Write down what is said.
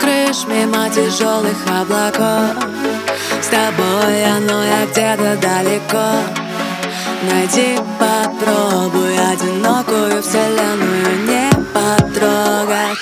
Крыш мимо тяжелых облаков. С тобой оно я где-то далеко. Найди, попробуй одинокую вселенную не потрогать.